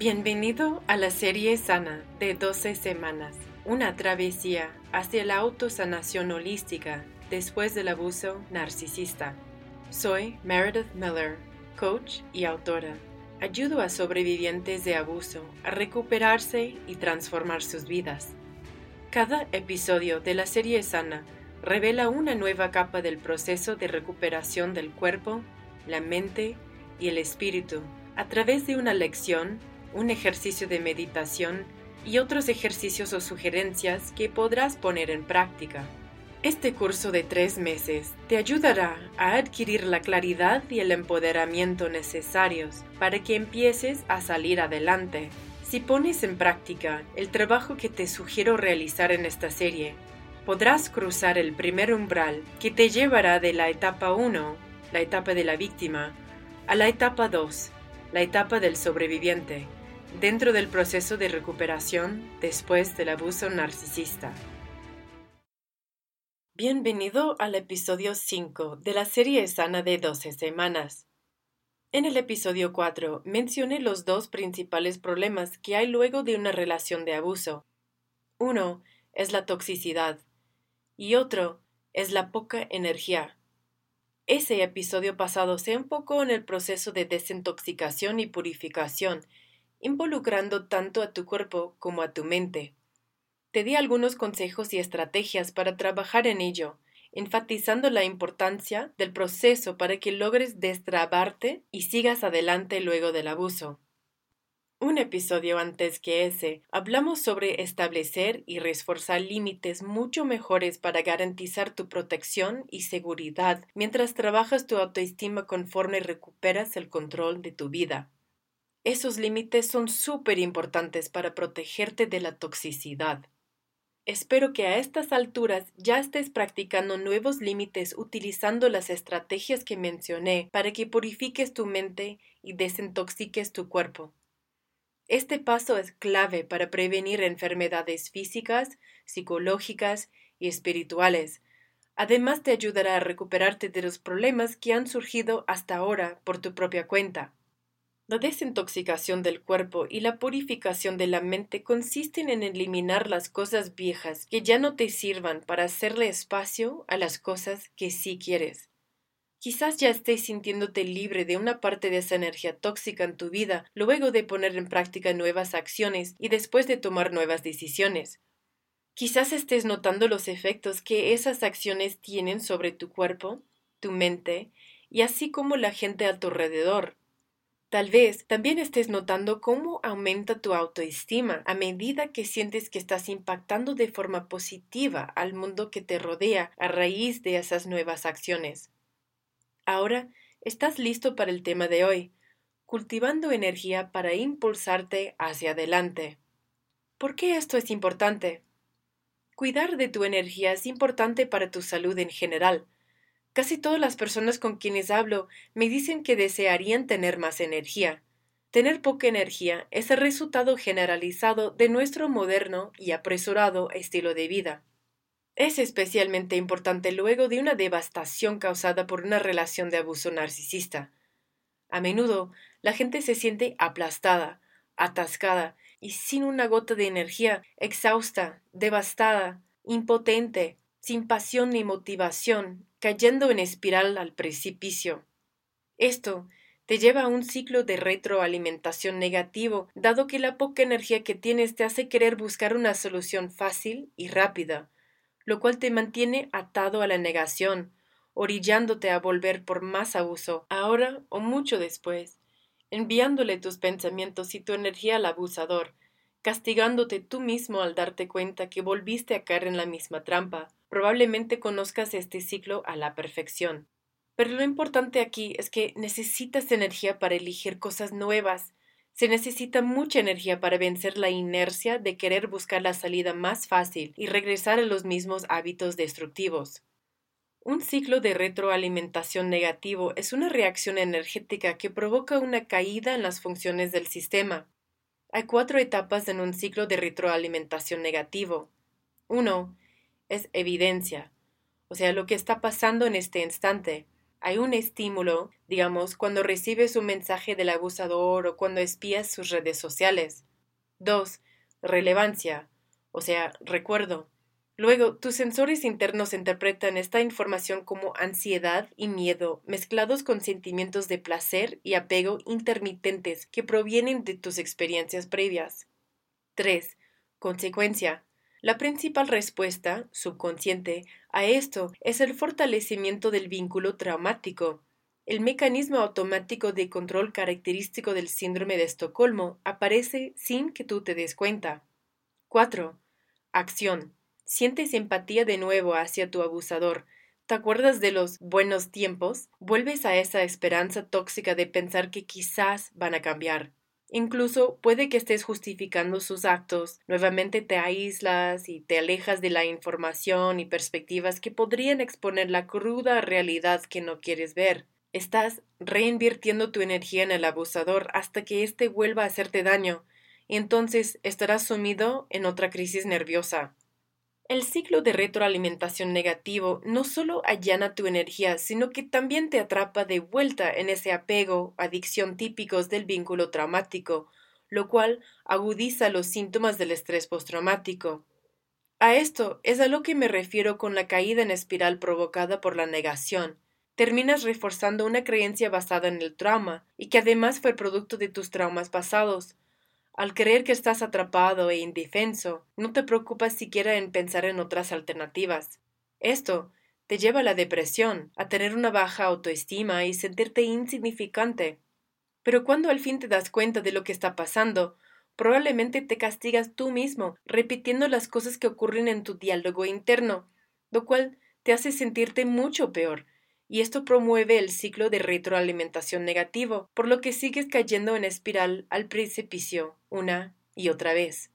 Bienvenido a la serie Sana de 12 semanas, una travesía hacia la autosanación holística después del abuso narcisista. Soy Meredith Miller, coach y autora. Ayudo a sobrevivientes de abuso a recuperarse y transformar sus vidas. Cada episodio de la serie Sana revela una nueva capa del proceso de recuperación del cuerpo, la mente y el espíritu a través de una lección, un ejercicio de meditación y otros ejercicios o sugerencias que podrás poner en práctica. Este curso de tres meses te ayudará a adquirir la claridad y el empoderamiento necesarios para que empieces a salir adelante. Si pones en práctica el trabajo que te sugiero realizar en esta serie, podrás cruzar el primer umbral que te llevará de la etapa 1, la etapa de la víctima, a la etapa 2, la etapa del sobreviviente, dentro del proceso de recuperación después del abuso narcisista. Bienvenido al episodio 5 de la serie sana de 12 semanas. En el episodio 4 mencioné los dos principales problemas que hay luego de una relación de abuso. Uno es la toxicidad y otro es la poca energía. Ese episodio pasado se enfocó en el proceso de desintoxicación y purificación, involucrando tanto a tu cuerpo como a tu mente. Te di algunos consejos y estrategias para trabajar en ello, enfatizando la importancia del proceso para que logres destrabarte y sigas adelante luego del abuso. Un episodio antes que ese, hablamos sobre establecer y reforzar límites mucho mejores para garantizar tu protección y seguridad mientras trabajas tu autoestima conforme recuperas el control de tu vida. Esos límites son súper importantes para protegerte de la toxicidad. Espero que a estas alturas ya estés practicando nuevos límites utilizando las estrategias que mencioné para que purifiques tu mente y desintoxiques tu cuerpo. Este paso es clave para prevenir enfermedades físicas, psicológicas y espirituales. Además te ayudará a recuperarte de los problemas que han surgido hasta ahora por tu propia cuenta. La desintoxicación del cuerpo y la purificación de la mente consisten en eliminar las cosas viejas que ya no te sirvan para hacerle espacio a las cosas que sí quieres. Quizás ya estés sintiéndote libre de una parte de esa energía tóxica en tu vida luego de poner en práctica nuevas acciones y después de tomar nuevas decisiones. Quizás estés notando los efectos que esas acciones tienen sobre tu cuerpo, tu mente y así como la gente a tu alrededor. Tal vez también estés notando cómo aumenta tu autoestima a medida que sientes que estás impactando de forma positiva al mundo que te rodea a raíz de esas nuevas acciones. Ahora estás listo para el tema de hoy, cultivando energía para impulsarte hacia adelante. ¿Por qué esto es importante? Cuidar de tu energía es importante para tu salud en general, Casi todas las personas con quienes hablo me dicen que desearían tener más energía. Tener poca energía es el resultado generalizado de nuestro moderno y apresurado estilo de vida. Es especialmente importante luego de una devastación causada por una relación de abuso narcisista. A menudo la gente se siente aplastada, atascada y sin una gota de energía, exhausta, devastada, impotente, sin pasión ni motivación, cayendo en espiral al precipicio. Esto te lleva a un ciclo de retroalimentación negativo, dado que la poca energía que tienes te hace querer buscar una solución fácil y rápida, lo cual te mantiene atado a la negación, orillándote a volver por más abuso, ahora o mucho después, enviándole tus pensamientos y tu energía al abusador, castigándote tú mismo al darte cuenta que volviste a caer en la misma trampa, Probablemente conozcas este ciclo a la perfección. Pero lo importante aquí es que necesitas energía para elegir cosas nuevas. Se necesita mucha energía para vencer la inercia de querer buscar la salida más fácil y regresar a los mismos hábitos destructivos. Un ciclo de retroalimentación negativo es una reacción energética que provoca una caída en las funciones del sistema. Hay cuatro etapas en un ciclo de retroalimentación negativo. 1 es evidencia, o sea, lo que está pasando en este instante. Hay un estímulo, digamos, cuando recibes un mensaje del abusador o cuando espías sus redes sociales. 2. Relevancia, o sea, recuerdo. Luego, tus sensores internos interpretan esta información como ansiedad y miedo, mezclados con sentimientos de placer y apego intermitentes que provienen de tus experiencias previas. 3. Consecuencia. La principal respuesta, subconsciente, a esto es el fortalecimiento del vínculo traumático. El mecanismo automático de control característico del síndrome de Estocolmo aparece sin que tú te des cuenta. 4. Acción. Sientes empatía de nuevo hacia tu abusador. ¿Te acuerdas de los buenos tiempos? Vuelves a esa esperanza tóxica de pensar que quizás van a cambiar. Incluso puede que estés justificando sus actos, nuevamente te aíslas y te alejas de la información y perspectivas que podrían exponer la cruda realidad que no quieres ver. Estás reinvirtiendo tu energía en el abusador hasta que éste vuelva a hacerte daño, y entonces estarás sumido en otra crisis nerviosa. El ciclo de retroalimentación negativo no solo allana tu energía, sino que también te atrapa de vuelta en ese apego, adicción típicos del vínculo traumático, lo cual agudiza los síntomas del estrés postraumático. A esto es a lo que me refiero con la caída en espiral provocada por la negación. Terminas reforzando una creencia basada en el trauma y que además fue producto de tus traumas pasados, al creer que estás atrapado e indefenso, no te preocupas siquiera en pensar en otras alternativas. Esto te lleva a la depresión, a tener una baja autoestima y sentirte insignificante. Pero cuando al fin te das cuenta de lo que está pasando, probablemente te castigas tú mismo, repitiendo las cosas que ocurren en tu diálogo interno, lo cual te hace sentirte mucho peor, y esto promueve el ciclo de retroalimentación negativo, por lo que sigues cayendo en espiral al precipicio una y otra vez.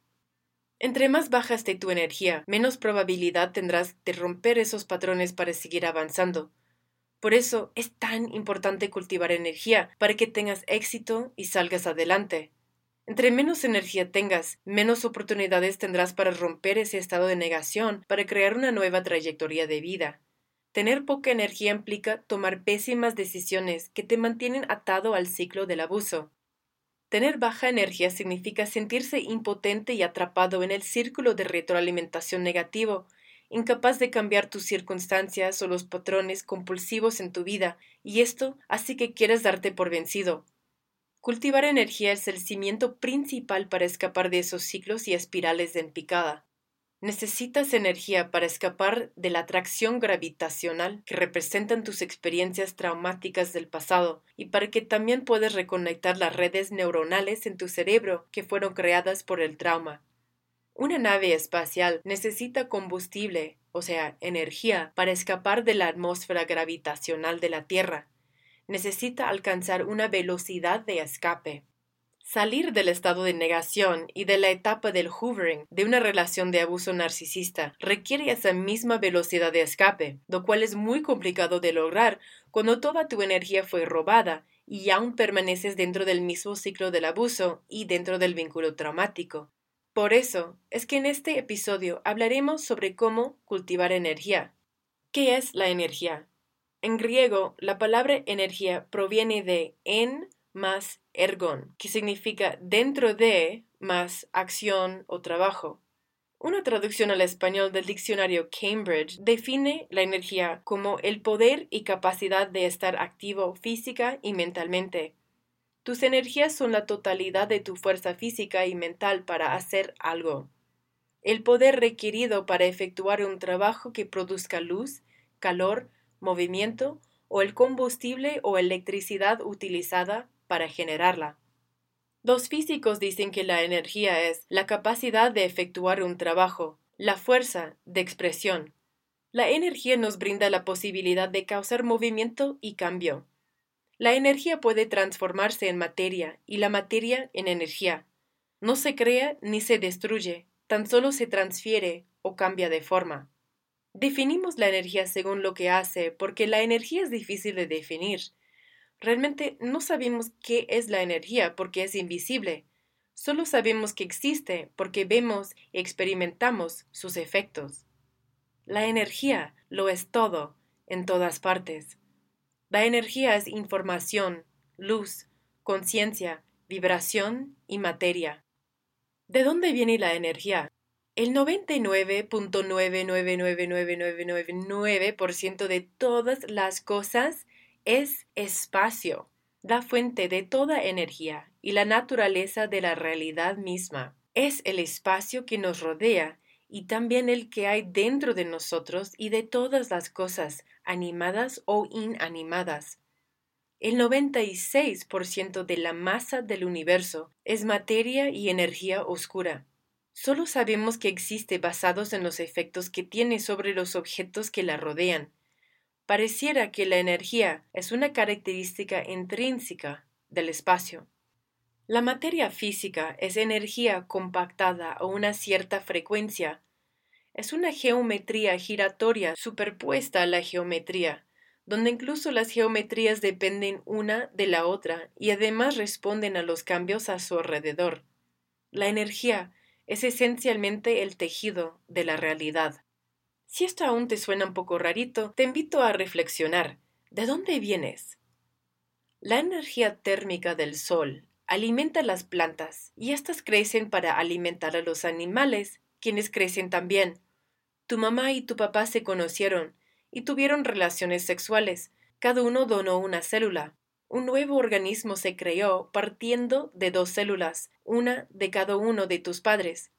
Entre más baja esté tu energía, menos probabilidad tendrás de romper esos patrones para seguir avanzando. Por eso es tan importante cultivar energía para que tengas éxito y salgas adelante. Entre menos energía tengas, menos oportunidades tendrás para romper ese estado de negación, para crear una nueva trayectoria de vida. Tener poca energía implica tomar pésimas decisiones que te mantienen atado al ciclo del abuso. Tener baja energía significa sentirse impotente y atrapado en el círculo de retroalimentación negativo, incapaz de cambiar tus circunstancias o los patrones compulsivos en tu vida, y esto hace que quieras darte por vencido. Cultivar energía es el cimiento principal para escapar de esos ciclos y espirales de empicada. Necesitas energía para escapar de la atracción gravitacional que representan tus experiencias traumáticas del pasado y para que también puedas reconectar las redes neuronales en tu cerebro que fueron creadas por el trauma. Una nave espacial necesita combustible, o sea, energía, para escapar de la atmósfera gravitacional de la Tierra. Necesita alcanzar una velocidad de escape. Salir del estado de negación y de la etapa del hoovering de una relación de abuso narcisista requiere esa misma velocidad de escape, lo cual es muy complicado de lograr cuando toda tu energía fue robada y aún permaneces dentro del mismo ciclo del abuso y dentro del vínculo traumático. Por eso es que en este episodio hablaremos sobre cómo cultivar energía. ¿Qué es la energía? En griego, la palabra energía proviene de en más ergon, que significa dentro de más acción o trabajo. Una traducción al español del diccionario Cambridge define la energía como el poder y capacidad de estar activo física y mentalmente. Tus energías son la totalidad de tu fuerza física y mental para hacer algo. El poder requerido para efectuar un trabajo que produzca luz, calor, movimiento o el combustible o electricidad utilizada para generarla. Los físicos dicen que la energía es la capacidad de efectuar un trabajo, la fuerza de expresión. La energía nos brinda la posibilidad de causar movimiento y cambio. La energía puede transformarse en materia y la materia en energía. No se crea ni se destruye, tan solo se transfiere o cambia de forma. Definimos la energía según lo que hace porque la energía es difícil de definir. Realmente no sabemos qué es la energía porque es invisible. Solo sabemos que existe porque vemos y experimentamos sus efectos. La energía lo es todo, en todas partes. La energía es información, luz, conciencia, vibración y materia. ¿De dónde viene la energía? El 99.999999% de todas las cosas es espacio, la fuente de toda energía y la naturaleza de la realidad misma. Es el espacio que nos rodea y también el que hay dentro de nosotros y de todas las cosas, animadas o inanimadas. El 96% de la masa del universo es materia y energía oscura. Solo sabemos que existe basados en los efectos que tiene sobre los objetos que la rodean. Pareciera que la energía es una característica intrínseca del espacio. La materia física es energía compactada a una cierta frecuencia. Es una geometría giratoria superpuesta a la geometría, donde incluso las geometrías dependen una de la otra y además responden a los cambios a su alrededor. La energía es esencialmente el tejido de la realidad. Si esto aún te suena un poco rarito, te invito a reflexionar. ¿De dónde vienes? La energía térmica del sol alimenta las plantas y éstas crecen para alimentar a los animales, quienes crecen también. Tu mamá y tu papá se conocieron y tuvieron relaciones sexuales. Cada uno donó una célula. Un nuevo organismo se creó partiendo de dos células, una de cada uno de tus padres.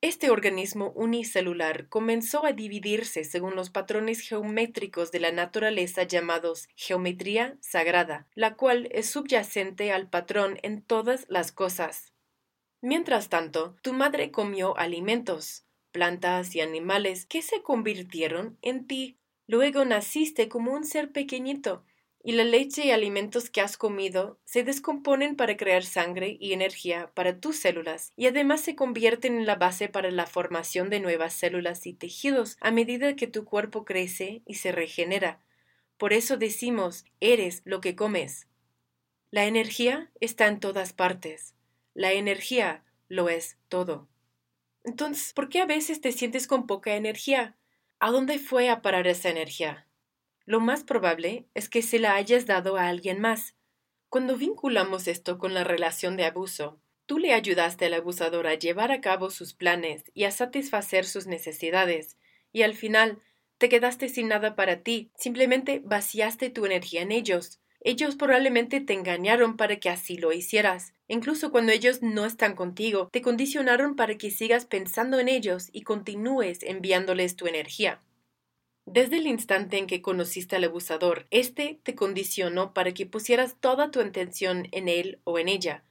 Este organismo unicelular comenzó a dividirse según los patrones geométricos de la naturaleza llamados geometría sagrada, la cual es subyacente al patrón en todas las cosas. Mientras tanto, tu madre comió alimentos, plantas y animales que se convirtieron en ti. Luego naciste como un ser pequeñito, y la leche y alimentos que has comido se descomponen para crear sangre y energía para tus células y además se convierten en la base para la formación de nuevas células y tejidos a medida que tu cuerpo crece y se regenera. Por eso decimos, eres lo que comes. La energía está en todas partes. La energía lo es todo. Entonces, ¿por qué a veces te sientes con poca energía? ¿A dónde fue a parar esa energía? Lo más probable es que se la hayas dado a alguien más. Cuando vinculamos esto con la relación de abuso, tú le ayudaste al abusador a llevar a cabo sus planes y a satisfacer sus necesidades, y al final te quedaste sin nada para ti, simplemente vaciaste tu energía en ellos. Ellos probablemente te engañaron para que así lo hicieras. Incluso cuando ellos no están contigo, te condicionaron para que sigas pensando en ellos y continúes enviándoles tu energía. Desde el instante en que conociste al abusador, éste te condicionó para que pusieras toda tu atención en él o en ella.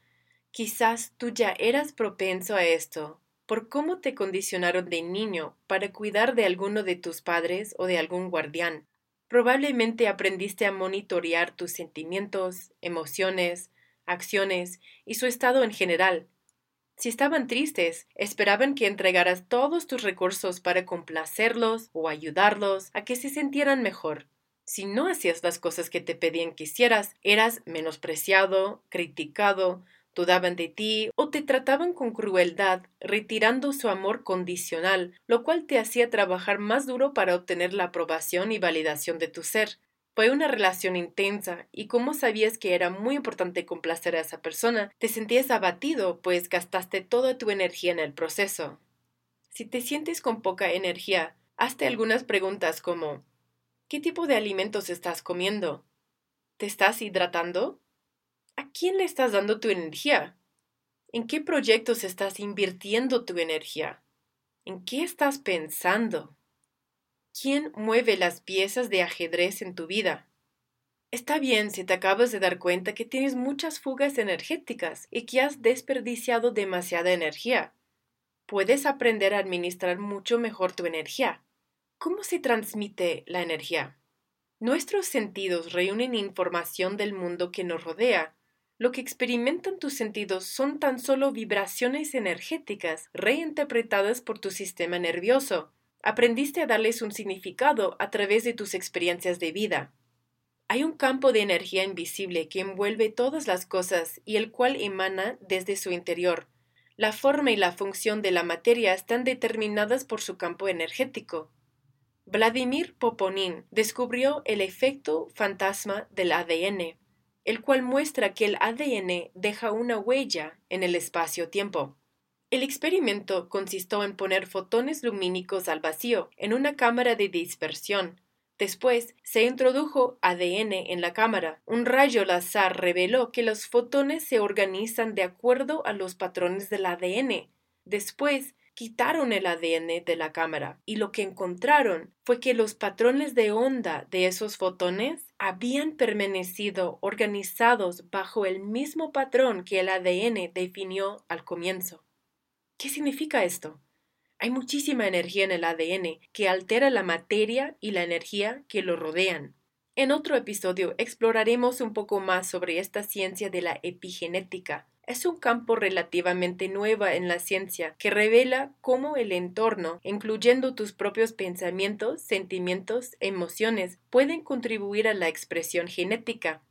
Quizás tú ya eras propenso a esto, por cómo te condicionaron de niño para cuidar de alguno de tus padres o de algún guardián. Probablemente aprendiste a monitorear tus sentimientos, emociones, acciones y su estado en general, si estaban tristes, esperaban que entregaras todos tus recursos para complacerlos o ayudarlos a que se sintieran mejor. Si no hacías las cosas que te pedían que hicieras, eras menospreciado, criticado, dudaban de ti o te trataban con crueldad, retirando su amor condicional, lo cual te hacía trabajar más duro para obtener la aprobación y validación de tu ser. Fue una relación intensa y como sabías que era muy importante complacer a esa persona, te sentías abatido pues gastaste toda tu energía en el proceso. Si te sientes con poca energía, hazte algunas preguntas como ¿Qué tipo de alimentos estás comiendo? ¿Te estás hidratando? ¿A quién le estás dando tu energía? ¿En qué proyectos estás invirtiendo tu energía? ¿En qué estás pensando? ¿Quién mueve las piezas de ajedrez en tu vida? Está bien si te acabas de dar cuenta que tienes muchas fugas energéticas y que has desperdiciado demasiada energía. Puedes aprender a administrar mucho mejor tu energía. ¿Cómo se transmite la energía? Nuestros sentidos reúnen información del mundo que nos rodea. Lo que experimentan tus sentidos son tan solo vibraciones energéticas reinterpretadas por tu sistema nervioso aprendiste a darles un significado a través de tus experiencias de vida. Hay un campo de energía invisible que envuelve todas las cosas y el cual emana desde su interior. La forma y la función de la materia están determinadas por su campo energético. Vladimir Poponin descubrió el efecto fantasma del ADN, el cual muestra que el ADN deja una huella en el espacio-tiempo. El experimento consistió en poner fotones lumínicos al vacío en una cámara de dispersión. Después se introdujo ADN en la cámara. Un rayo láser reveló que los fotones se organizan de acuerdo a los patrones del ADN. Después quitaron el ADN de la cámara y lo que encontraron fue que los patrones de onda de esos fotones habían permanecido organizados bajo el mismo patrón que el ADN definió al comienzo. ¿Qué significa esto? Hay muchísima energía en el ADN que altera la materia y la energía que lo rodean. En otro episodio exploraremos un poco más sobre esta ciencia de la epigenética, es un campo relativamente nuevo en la ciencia que revela cómo el entorno, incluyendo tus propios pensamientos, sentimientos, emociones, pueden contribuir a la expresión genética.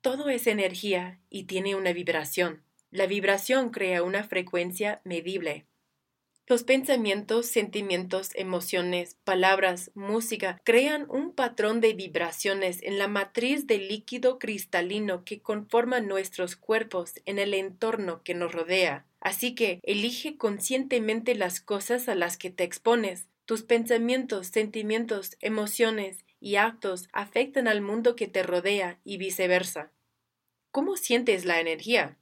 Todo es energía y tiene una vibración. La vibración crea una frecuencia medible. Los pensamientos, sentimientos, emociones, palabras, música crean un patrón de vibraciones en la matriz del líquido cristalino que conforma nuestros cuerpos en el entorno que nos rodea. Así que elige conscientemente las cosas a las que te expones. Tus pensamientos, sentimientos, emociones y actos afectan al mundo que te rodea y viceversa. ¿Cómo sientes la energía?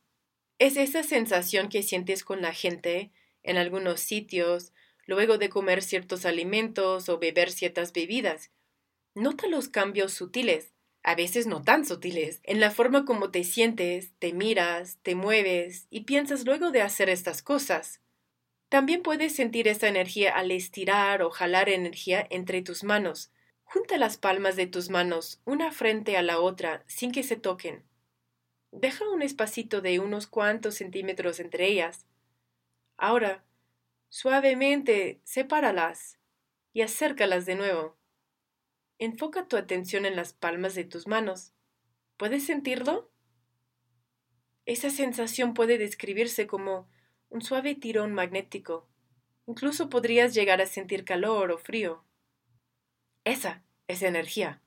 Es esa sensación que sientes con la gente en algunos sitios, luego de comer ciertos alimentos o beber ciertas bebidas. Nota los cambios sutiles, a veces no tan sutiles, en la forma como te sientes, te miras, te mueves y piensas luego de hacer estas cosas. También puedes sentir esa energía al estirar o jalar energía entre tus manos. Junta las palmas de tus manos una frente a la otra sin que se toquen. Deja un espacito de unos cuantos centímetros entre ellas. Ahora, suavemente sepáralas y acércalas de nuevo. Enfoca tu atención en las palmas de tus manos. ¿Puedes sentirlo? Esa sensación puede describirse como un suave tirón magnético. Incluso podrías llegar a sentir calor o frío. Esa es energía.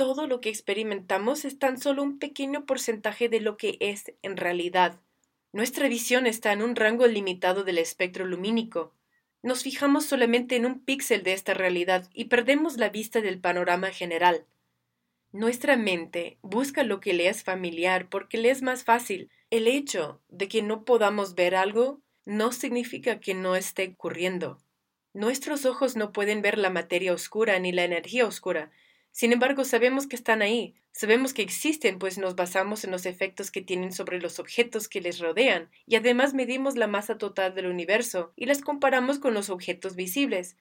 Todo lo que experimentamos es tan solo un pequeño porcentaje de lo que es en realidad. Nuestra visión está en un rango limitado del espectro lumínico. Nos fijamos solamente en un píxel de esta realidad y perdemos la vista del panorama general. Nuestra mente busca lo que le es familiar porque le es más fácil. El hecho de que no podamos ver algo no significa que no esté ocurriendo. Nuestros ojos no pueden ver la materia oscura ni la energía oscura, sin embargo, sabemos que están ahí, sabemos que existen, pues nos basamos en los efectos que tienen sobre los objetos que les rodean, y además medimos la masa total del universo y las comparamos con los objetos visibles.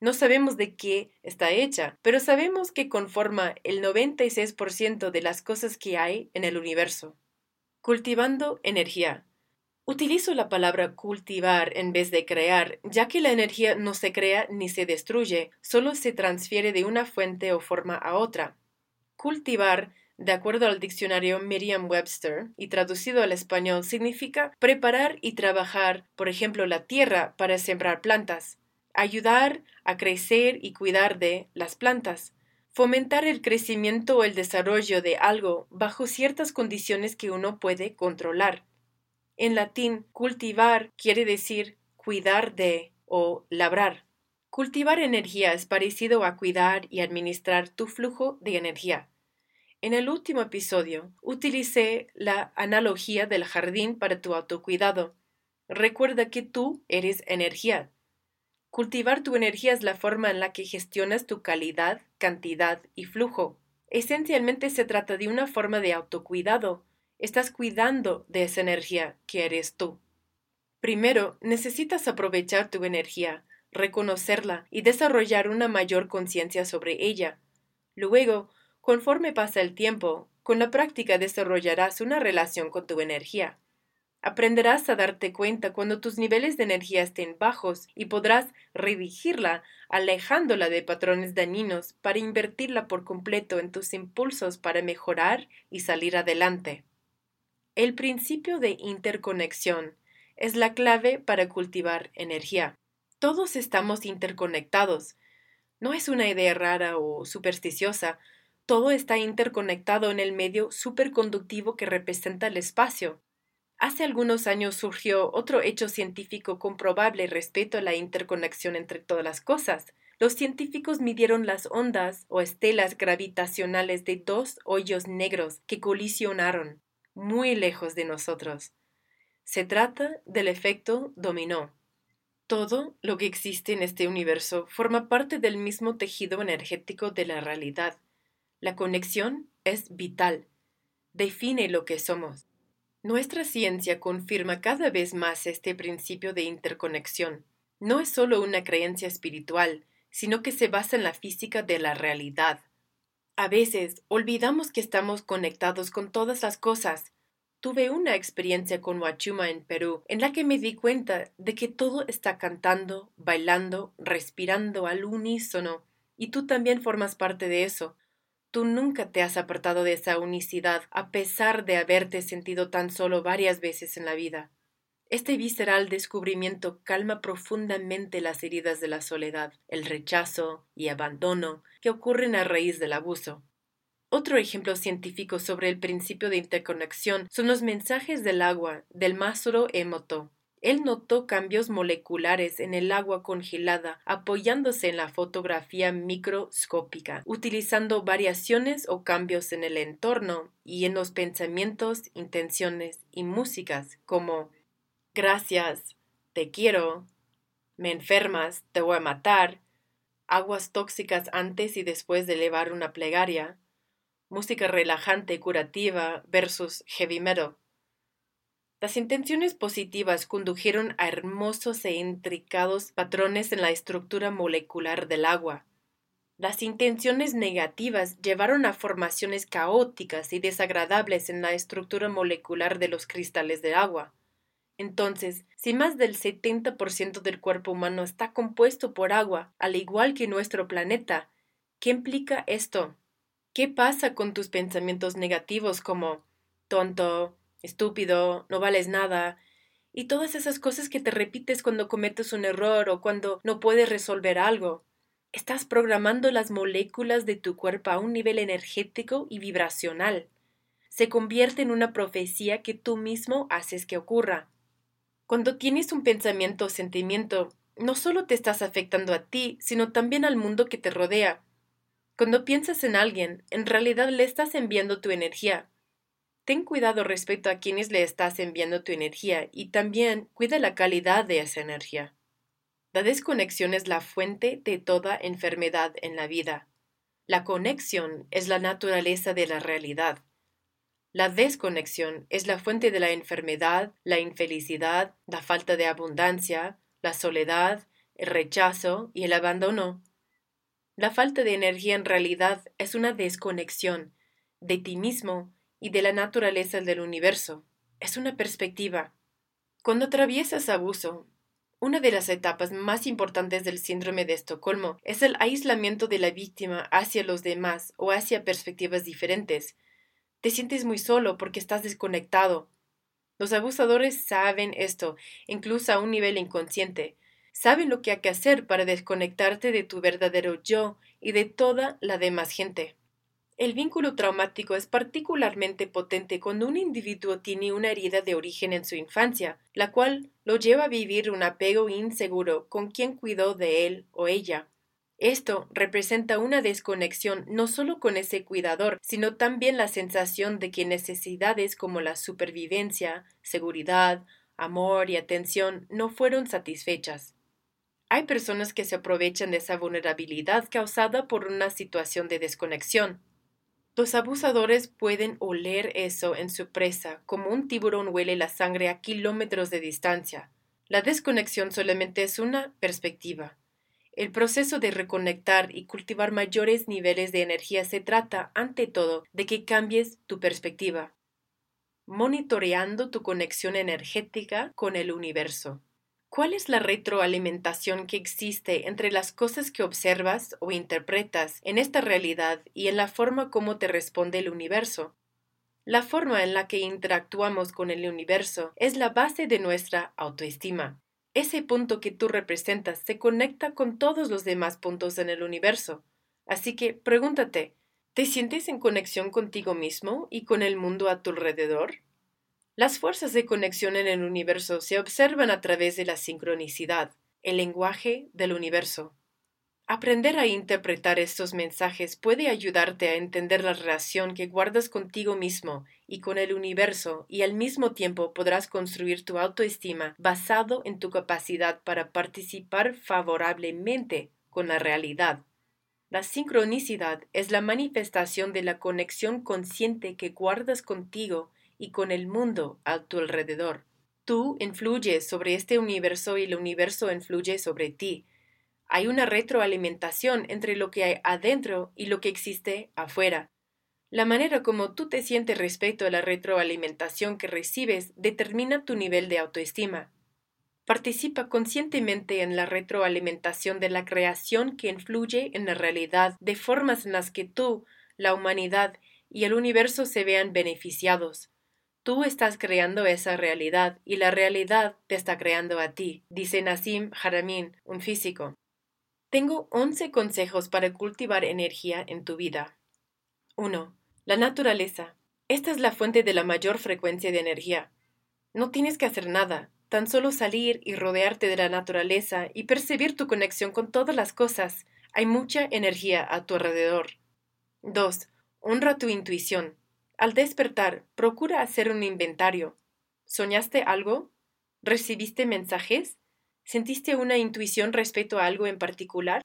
No sabemos de qué está hecha, pero sabemos que conforma el 96% de las cosas que hay en el universo. Cultivando energía. Utilizo la palabra cultivar en vez de crear, ya que la energía no se crea ni se destruye, solo se transfiere de una fuente o forma a otra. Cultivar, de acuerdo al diccionario Merriam-Webster y traducido al español, significa preparar y trabajar, por ejemplo, la tierra para sembrar plantas, ayudar a crecer y cuidar de las plantas, fomentar el crecimiento o el desarrollo de algo bajo ciertas condiciones que uno puede controlar en latín, cultivar quiere decir cuidar de o labrar. Cultivar energía es parecido a cuidar y administrar tu flujo de energía. En el último episodio utilicé la analogía del jardín para tu autocuidado. Recuerda que tú eres energía. Cultivar tu energía es la forma en la que gestionas tu calidad, cantidad y flujo. Esencialmente se trata de una forma de autocuidado, estás cuidando de esa energía que eres tú. Primero, necesitas aprovechar tu energía, reconocerla y desarrollar una mayor conciencia sobre ella. Luego, conforme pasa el tiempo, con la práctica desarrollarás una relación con tu energía. Aprenderás a darte cuenta cuando tus niveles de energía estén bajos y podrás redirigirla alejándola de patrones dañinos para invertirla por completo en tus impulsos para mejorar y salir adelante. El principio de interconexión es la clave para cultivar energía. Todos estamos interconectados. No es una idea rara o supersticiosa, todo está interconectado en el medio superconductivo que representa el espacio. Hace algunos años surgió otro hecho científico comprobable respecto a la interconexión entre todas las cosas. Los científicos midieron las ondas o estelas gravitacionales de dos hoyos negros que colisionaron muy lejos de nosotros. Se trata del efecto dominó. Todo lo que existe en este universo forma parte del mismo tejido energético de la realidad. La conexión es vital. Define lo que somos. Nuestra ciencia confirma cada vez más este principio de interconexión. No es solo una creencia espiritual, sino que se basa en la física de la realidad. A veces olvidamos que estamos conectados con todas las cosas. Tuve una experiencia con Huachuma en Perú, en la que me di cuenta de que todo está cantando, bailando, respirando al unísono, y tú también formas parte de eso. Tú nunca te has apartado de esa unicidad, a pesar de haberte sentido tan solo varias veces en la vida. Este visceral descubrimiento calma profundamente las heridas de la soledad, el rechazo y abandono que ocurren a raíz del abuso. Otro ejemplo científico sobre el principio de interconexión son los mensajes del agua del Masuro Emoto, él notó cambios moleculares en el agua congelada apoyándose en la fotografía microscópica, utilizando variaciones o cambios en el entorno y en los pensamientos, intenciones y músicas como gracias, te quiero, me enfermas, te voy a matar, aguas tóxicas antes y después de elevar una plegaria, música relajante y curativa versus heavy metal. Las intenciones positivas condujeron a hermosos e intricados patrones en la estructura molecular del agua. Las intenciones negativas llevaron a formaciones caóticas y desagradables en la estructura molecular de los cristales de agua. Entonces, si más del 70% del cuerpo humano está compuesto por agua, al igual que nuestro planeta, ¿qué implica esto? ¿Qué pasa con tus pensamientos negativos como tonto, estúpido, no vales nada, y todas esas cosas que te repites cuando cometes un error o cuando no puedes resolver algo. Estás programando las moléculas de tu cuerpo a un nivel energético y vibracional. Se convierte en una profecía que tú mismo haces que ocurra. Cuando tienes un pensamiento o sentimiento, no solo te estás afectando a ti, sino también al mundo que te rodea. Cuando piensas en alguien, en realidad le estás enviando tu energía, Ten cuidado respecto a quienes le estás enviando tu energía y también cuida la calidad de esa energía. La desconexión es la fuente de toda enfermedad en la vida. La conexión es la naturaleza de la realidad. La desconexión es la fuente de la enfermedad, la infelicidad, la falta de abundancia, la soledad, el rechazo y el abandono. La falta de energía en realidad es una desconexión de ti mismo y de la naturaleza del universo. Es una perspectiva. Cuando atraviesas abuso, una de las etapas más importantes del síndrome de Estocolmo es el aislamiento de la víctima hacia los demás o hacia perspectivas diferentes. Te sientes muy solo porque estás desconectado. Los abusadores saben esto, incluso a un nivel inconsciente. Saben lo que hay que hacer para desconectarte de tu verdadero yo y de toda la demás gente. El vínculo traumático es particularmente potente cuando un individuo tiene una herida de origen en su infancia, la cual lo lleva a vivir un apego inseguro con quien cuidó de él o ella. Esto representa una desconexión no solo con ese cuidador, sino también la sensación de que necesidades como la supervivencia, seguridad, amor y atención no fueron satisfechas. Hay personas que se aprovechan de esa vulnerabilidad causada por una situación de desconexión, los abusadores pueden oler eso en su presa, como un tiburón huele la sangre a kilómetros de distancia. La desconexión solamente es una perspectiva. El proceso de reconectar y cultivar mayores niveles de energía se trata, ante todo, de que cambies tu perspectiva, monitoreando tu conexión energética con el universo. ¿Cuál es la retroalimentación que existe entre las cosas que observas o interpretas en esta realidad y en la forma como te responde el universo? La forma en la que interactuamos con el universo es la base de nuestra autoestima. Ese punto que tú representas se conecta con todos los demás puntos en el universo. Así que pregúntate, ¿te sientes en conexión contigo mismo y con el mundo a tu alrededor? Las fuerzas de conexión en el universo se observan a través de la sincronicidad, el lenguaje del universo. Aprender a interpretar estos mensajes puede ayudarte a entender la relación que guardas contigo mismo y con el universo y al mismo tiempo podrás construir tu autoestima basado en tu capacidad para participar favorablemente con la realidad. La sincronicidad es la manifestación de la conexión consciente que guardas contigo y con el mundo a tu alrededor. Tú influyes sobre este universo y el universo influye sobre ti hay una retroalimentación entre lo que hay adentro y lo que existe afuera. La manera como tú te sientes respecto a la retroalimentación que recibes determina tu nivel de autoestima. Participa conscientemente en la retroalimentación de la creación que influye en la realidad de formas en las que tú, la humanidad y el universo se vean beneficiados. Tú estás creando esa realidad y la realidad te está creando a ti, dice Nassim Haramin, un físico. Tengo 11 consejos para cultivar energía en tu vida. 1. La naturaleza. Esta es la fuente de la mayor frecuencia de energía. No tienes que hacer nada, tan solo salir y rodearte de la naturaleza y percibir tu conexión con todas las cosas. Hay mucha energía a tu alrededor. 2. Honra tu intuición. Al despertar, procura hacer un inventario. ¿Soñaste algo? ¿Recibiste mensajes? ¿Sentiste una intuición respecto a algo en particular?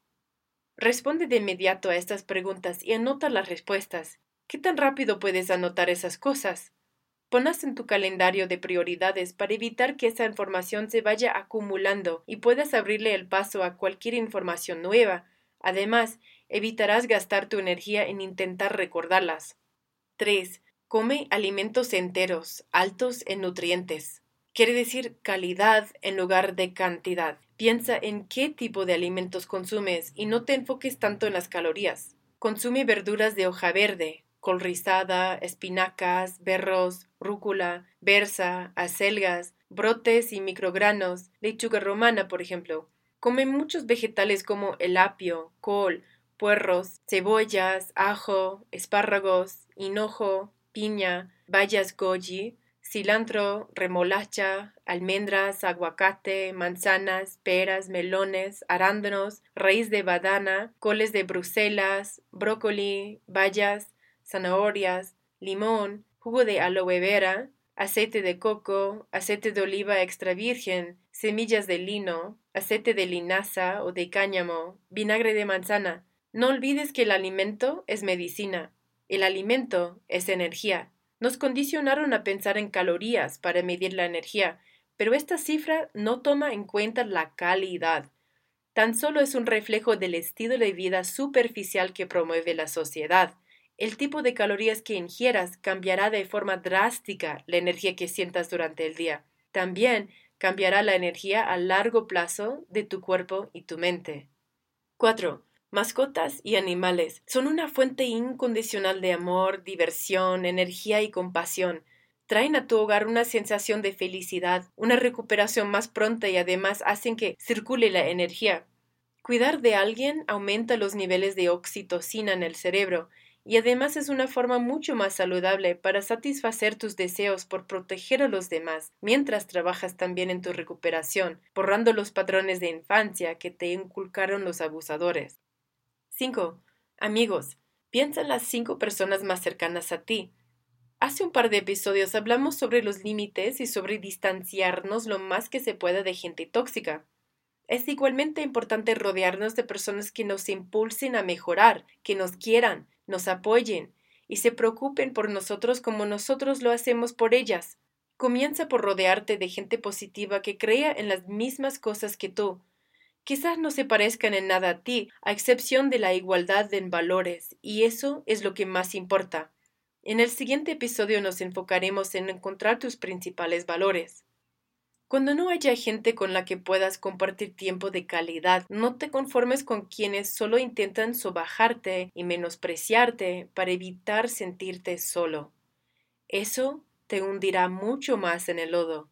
Responde de inmediato a estas preguntas y anota las respuestas. ¿Qué tan rápido puedes anotar esas cosas? Ponas en tu calendario de prioridades para evitar que esa información se vaya acumulando y puedas abrirle el paso a cualquier información nueva. Además, evitarás gastar tu energía en intentar recordarlas. 3. Come alimentos enteros, altos en nutrientes. Quiere decir calidad en lugar de cantidad. Piensa en qué tipo de alimentos consumes y no te enfoques tanto en las calorías. Consume verduras de hoja verde, col rizada, espinacas, berros, rúcula, berza, acelgas, brotes y microgranos, lechuga romana, por ejemplo. Come muchos vegetales como el apio, col, puerros, cebollas, ajo, espárragos, hinojo, piña, bayas goji, cilantro, remolacha, almendras, aguacate, manzanas, peras, melones, arándanos, raíz de badana, coles de Bruselas, brócoli, bayas, zanahorias, limón, jugo de aloe vera, aceite de coco, aceite de oliva extra virgen, semillas de lino, aceite de linaza o de cáñamo, vinagre de manzana. No olvides que el alimento es medicina. El alimento es energía. Nos condicionaron a pensar en calorías para medir la energía, pero esta cifra no toma en cuenta la calidad. Tan solo es un reflejo del estilo de vida superficial que promueve la sociedad. El tipo de calorías que ingieras cambiará de forma drástica la energía que sientas durante el día. También cambiará la energía a largo plazo de tu cuerpo y tu mente. 4. Mascotas y animales son una fuente incondicional de amor, diversión, energía y compasión. Traen a tu hogar una sensación de felicidad, una recuperación más pronta y además hacen que circule la energía. Cuidar de alguien aumenta los niveles de oxitocina en el cerebro y además es una forma mucho más saludable para satisfacer tus deseos por proteger a los demás, mientras trabajas también en tu recuperación, borrando los patrones de infancia que te inculcaron los abusadores. 5. Amigos, piensa en las cinco personas más cercanas a ti. Hace un par de episodios hablamos sobre los límites y sobre distanciarnos lo más que se pueda de gente tóxica. Es igualmente importante rodearnos de personas que nos impulsen a mejorar, que nos quieran, nos apoyen y se preocupen por nosotros como nosotros lo hacemos por ellas. Comienza por rodearte de gente positiva que crea en las mismas cosas que tú, quizás no se parezcan en nada a ti, a excepción de la igualdad en valores, y eso es lo que más importa. En el siguiente episodio nos enfocaremos en encontrar tus principales valores. Cuando no haya gente con la que puedas compartir tiempo de calidad, no te conformes con quienes solo intentan sobajarte y menospreciarte para evitar sentirte solo. Eso te hundirá mucho más en el lodo.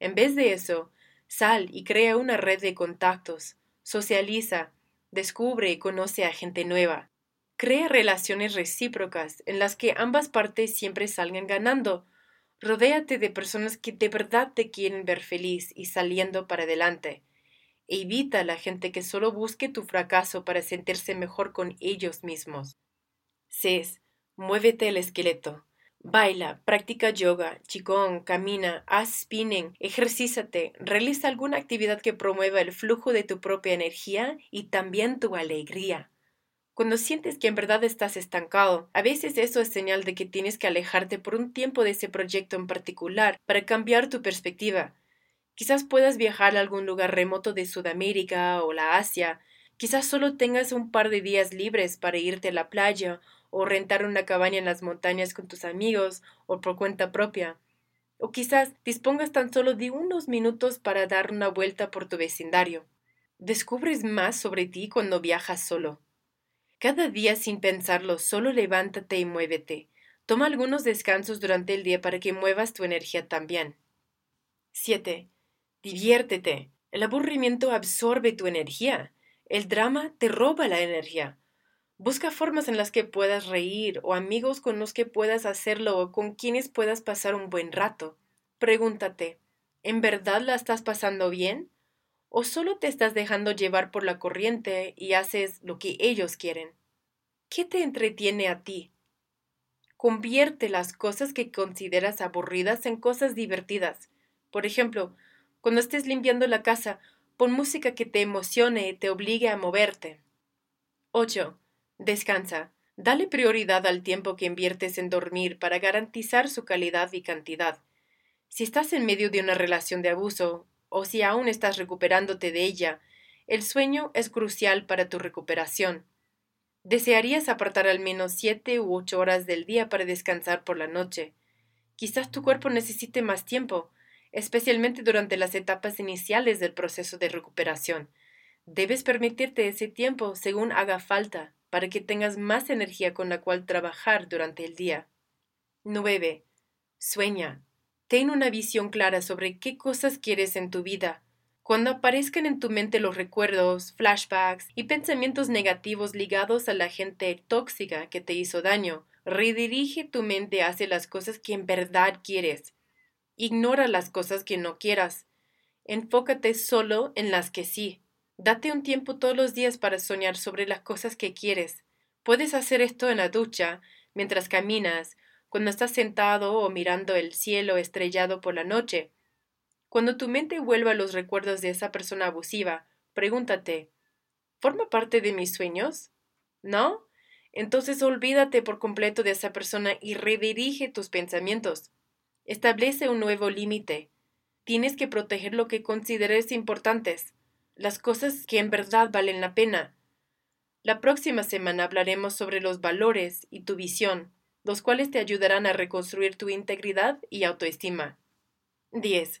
En vez de eso, Sal y crea una red de contactos, socializa, descubre y conoce a gente nueva. Crea relaciones recíprocas en las que ambas partes siempre salgan ganando. Rodéate de personas que de verdad te quieren ver feliz y saliendo para adelante. Evita a la gente que solo busque tu fracaso para sentirse mejor con ellos mismos. 6. Muévete el esqueleto. Baila, practica yoga, chikong, camina, haz spinning, ejercízate, realiza alguna actividad que promueva el flujo de tu propia energía y también tu alegría. Cuando sientes que en verdad estás estancado, a veces eso es señal de que tienes que alejarte por un tiempo de ese proyecto en particular para cambiar tu perspectiva. Quizás puedas viajar a algún lugar remoto de Sudamérica o la Asia, quizás solo tengas un par de días libres para irte a la playa o rentar una cabaña en las montañas con tus amigos o por cuenta propia. O quizás dispongas tan solo de unos minutos para dar una vuelta por tu vecindario. Descubres más sobre ti cuando viajas solo. Cada día sin pensarlo, solo levántate y muévete. Toma algunos descansos durante el día para que muevas tu energía también. 7. Diviértete. El aburrimiento absorbe tu energía. El drama te roba la energía. Busca formas en las que puedas reír o amigos con los que puedas hacerlo o con quienes puedas pasar un buen rato. Pregúntate, ¿en verdad la estás pasando bien? ¿O solo te estás dejando llevar por la corriente y haces lo que ellos quieren? ¿Qué te entretiene a ti? Convierte las cosas que consideras aburridas en cosas divertidas. Por ejemplo, cuando estés limpiando la casa, pon música que te emocione y te obligue a moverte. 8. Descansa. Dale prioridad al tiempo que inviertes en dormir para garantizar su calidad y cantidad. Si estás en medio de una relación de abuso, o si aún estás recuperándote de ella, el sueño es crucial para tu recuperación. Desearías apartar al menos siete u ocho horas del día para descansar por la noche. Quizás tu cuerpo necesite más tiempo, especialmente durante las etapas iniciales del proceso de recuperación. Debes permitirte ese tiempo según haga falta para que tengas más energía con la cual trabajar durante el día. 9. Sueña. Ten una visión clara sobre qué cosas quieres en tu vida. Cuando aparezcan en tu mente los recuerdos, flashbacks y pensamientos negativos ligados a la gente tóxica que te hizo daño, redirige tu mente hacia las cosas que en verdad quieres. Ignora las cosas que no quieras. Enfócate solo en las que sí. Date un tiempo todos los días para soñar sobre las cosas que quieres. Puedes hacer esto en la ducha, mientras caminas, cuando estás sentado o mirando el cielo estrellado por la noche. Cuando tu mente vuelva a los recuerdos de esa persona abusiva, pregúntate ¿Forma parte de mis sueños? ¿No? Entonces olvídate por completo de esa persona y redirige tus pensamientos. Establece un nuevo límite. Tienes que proteger lo que consideres importantes las cosas que en verdad valen la pena. La próxima semana hablaremos sobre los valores y tu visión, los cuales te ayudarán a reconstruir tu integridad y autoestima. 10.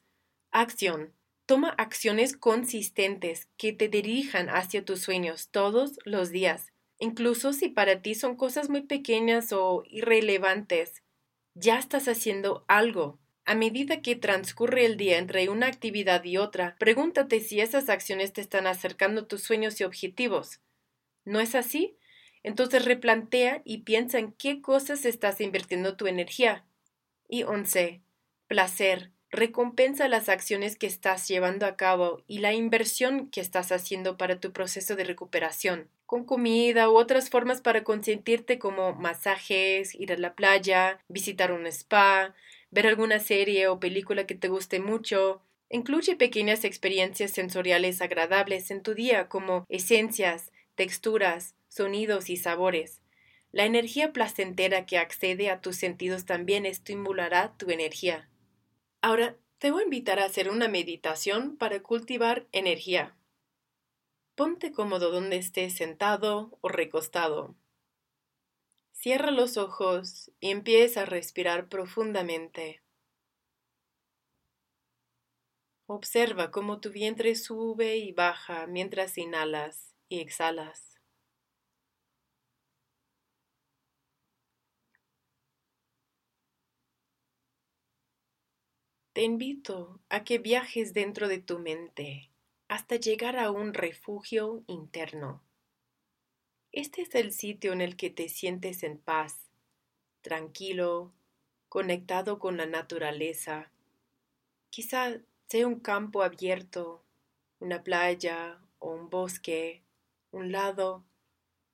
Acción. Toma acciones consistentes que te dirijan hacia tus sueños todos los días, incluso si para ti son cosas muy pequeñas o irrelevantes. Ya estás haciendo algo. A medida que transcurre el día entre una actividad y otra, pregúntate si esas acciones te están acercando tus sueños y objetivos. ¿No es así? Entonces replantea y piensa en qué cosas estás invirtiendo tu energía. Y once. Placer. Recompensa las acciones que estás llevando a cabo y la inversión que estás haciendo para tu proceso de recuperación, con comida u otras formas para consentirte como masajes, ir a la playa, visitar un spa, ver alguna serie o película que te guste mucho. Incluye pequeñas experiencias sensoriales agradables en tu día como esencias, texturas, sonidos y sabores. La energía placentera que accede a tus sentidos también estimulará tu energía. Ahora te voy a invitar a hacer una meditación para cultivar energía. Ponte cómodo donde estés sentado o recostado. Cierra los ojos y empieza a respirar profundamente. Observa cómo tu vientre sube y baja mientras inhalas y exhalas. te invito a que viajes dentro de tu mente hasta llegar a un refugio interno. Este es el sitio en el que te sientes en paz, tranquilo, conectado con la naturaleza. Quizá sea un campo abierto, una playa o un bosque, un lado.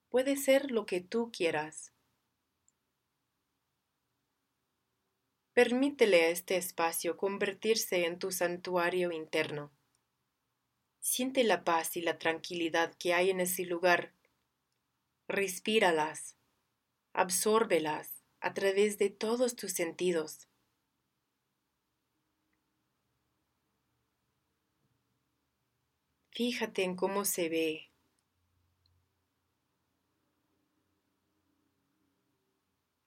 Puede ser lo que tú quieras. Permítele a este espacio convertirse en tu santuario interno. Siente la paz y la tranquilidad que hay en ese lugar. Respíralas, absórbelas a través de todos tus sentidos. Fíjate en cómo se ve.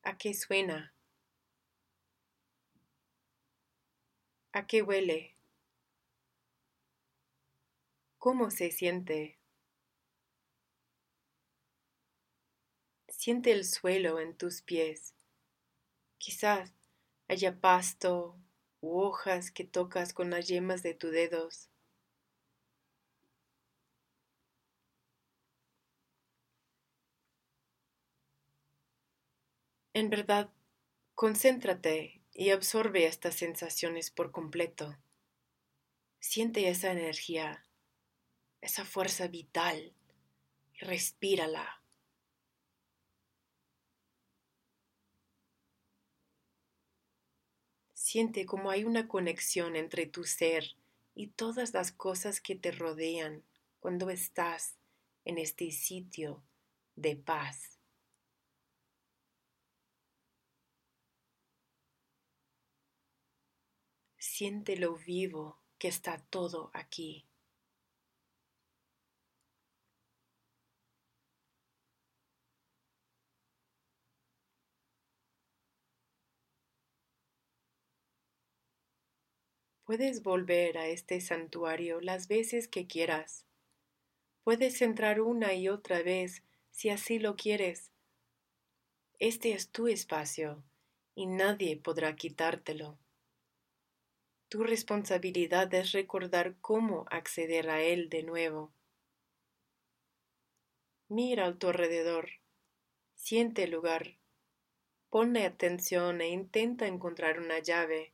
¿A qué suena? ¿A qué huele? ¿Cómo se siente? Siente el suelo en tus pies. Quizás haya pasto u hojas que tocas con las yemas de tus dedos. En verdad, concéntrate y absorbe estas sensaciones por completo. Siente esa energía, esa fuerza vital y respírala. Siente como hay una conexión entre tu ser y todas las cosas que te rodean cuando estás en este sitio de paz. Siente lo vivo que está todo aquí. Puedes volver a este santuario las veces que quieras. Puedes entrar una y otra vez si así lo quieres. Este es tu espacio y nadie podrá quitártelo. Tu responsabilidad es recordar cómo acceder a Él de nuevo. Mira a tu alrededor, siente el lugar, ponle atención e intenta encontrar una llave,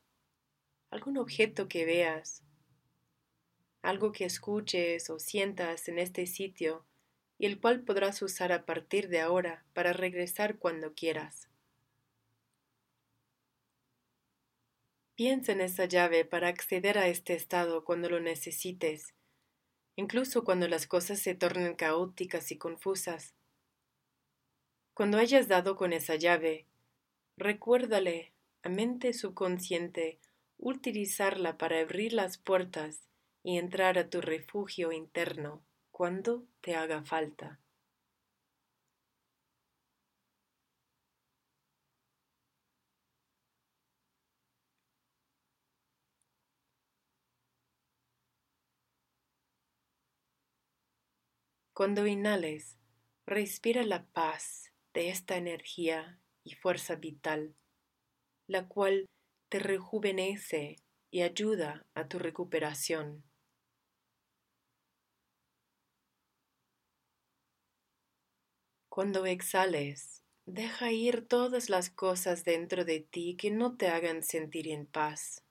algún objeto que veas, algo que escuches o sientas en este sitio y el cual podrás usar a partir de ahora para regresar cuando quieras. Piensa en esa llave para acceder a este estado cuando lo necesites, incluso cuando las cosas se tornen caóticas y confusas. Cuando hayas dado con esa llave, recuérdale a mente subconsciente utilizarla para abrir las puertas y entrar a tu refugio interno cuando te haga falta. Cuando inhales, respira la paz de esta energía y fuerza vital, la cual te rejuvenece y ayuda a tu recuperación. Cuando exhales, deja ir todas las cosas dentro de ti que no te hagan sentir en paz.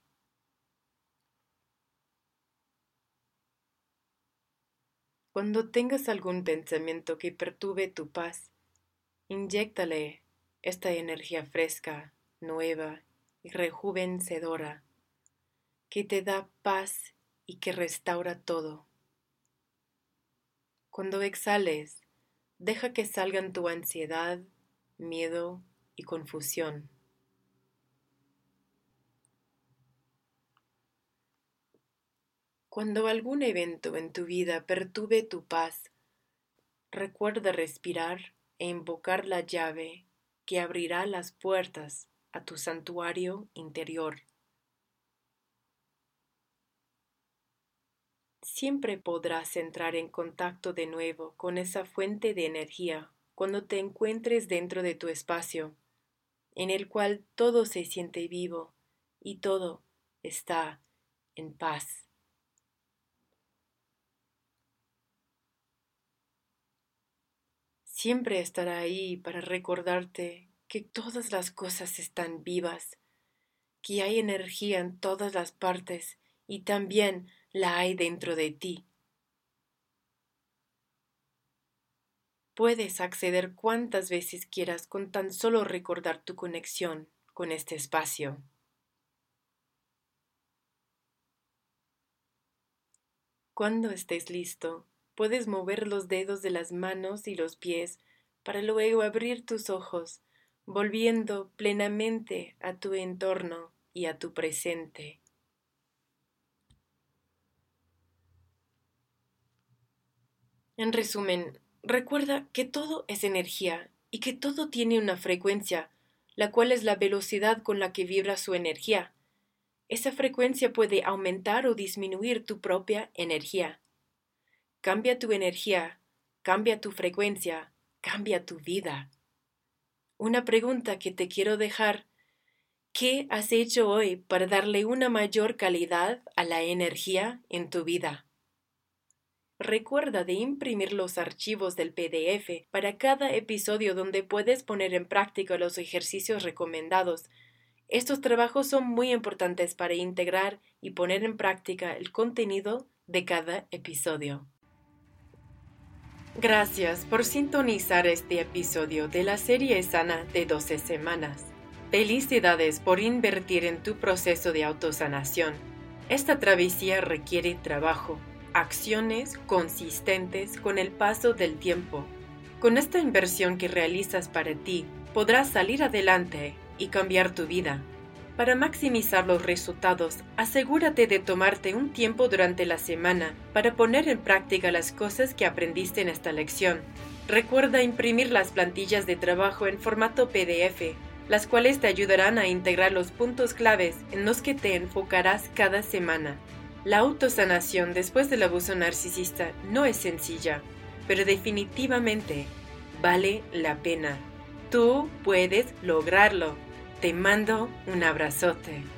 Cuando tengas algún pensamiento que perturbe tu paz, inyéctale esta energía fresca, nueva y rejuvenecedora, que te da paz y que restaura todo. Cuando exhales, deja que salgan tu ansiedad, miedo y confusión. Cuando algún evento en tu vida perturbe tu paz, recuerda respirar e invocar la llave que abrirá las puertas a tu santuario interior. Siempre podrás entrar en contacto de nuevo con esa fuente de energía cuando te encuentres dentro de tu espacio, en el cual todo se siente vivo y todo está en paz. Siempre estará ahí para recordarte que todas las cosas están vivas, que hay energía en todas las partes y también la hay dentro de ti. Puedes acceder cuantas veces quieras con tan solo recordar tu conexión con este espacio. Cuando estés listo, puedes mover los dedos de las manos y los pies para luego abrir tus ojos, volviendo plenamente a tu entorno y a tu presente. En resumen, recuerda que todo es energía y que todo tiene una frecuencia, la cual es la velocidad con la que vibra su energía. Esa frecuencia puede aumentar o disminuir tu propia energía. Cambia tu energía, cambia tu frecuencia, cambia tu vida. Una pregunta que te quiero dejar. ¿Qué has hecho hoy para darle una mayor calidad a la energía en tu vida? Recuerda de imprimir los archivos del PDF para cada episodio donde puedes poner en práctica los ejercicios recomendados estos trabajos son muy importantes para integrar y poner en práctica el contenido de cada episodio. Gracias por sintonizar este episodio de la serie sana de 12 semanas. Felicidades por invertir en tu proceso de autosanación. Esta travesía requiere trabajo, acciones consistentes con el paso del tiempo. Con esta inversión que realizas para ti, podrás salir adelante y cambiar tu vida. Para maximizar los resultados, asegúrate de tomarte un tiempo durante la semana para poner en práctica las cosas que aprendiste en esta lección. Recuerda imprimir las plantillas de trabajo en formato PDF, las cuales te ayudarán a integrar los puntos claves en los que te enfocarás cada semana. La autosanación después del abuso narcisista no es sencilla, pero definitivamente vale la pena. Tú puedes lograrlo. Te mando un abrazote.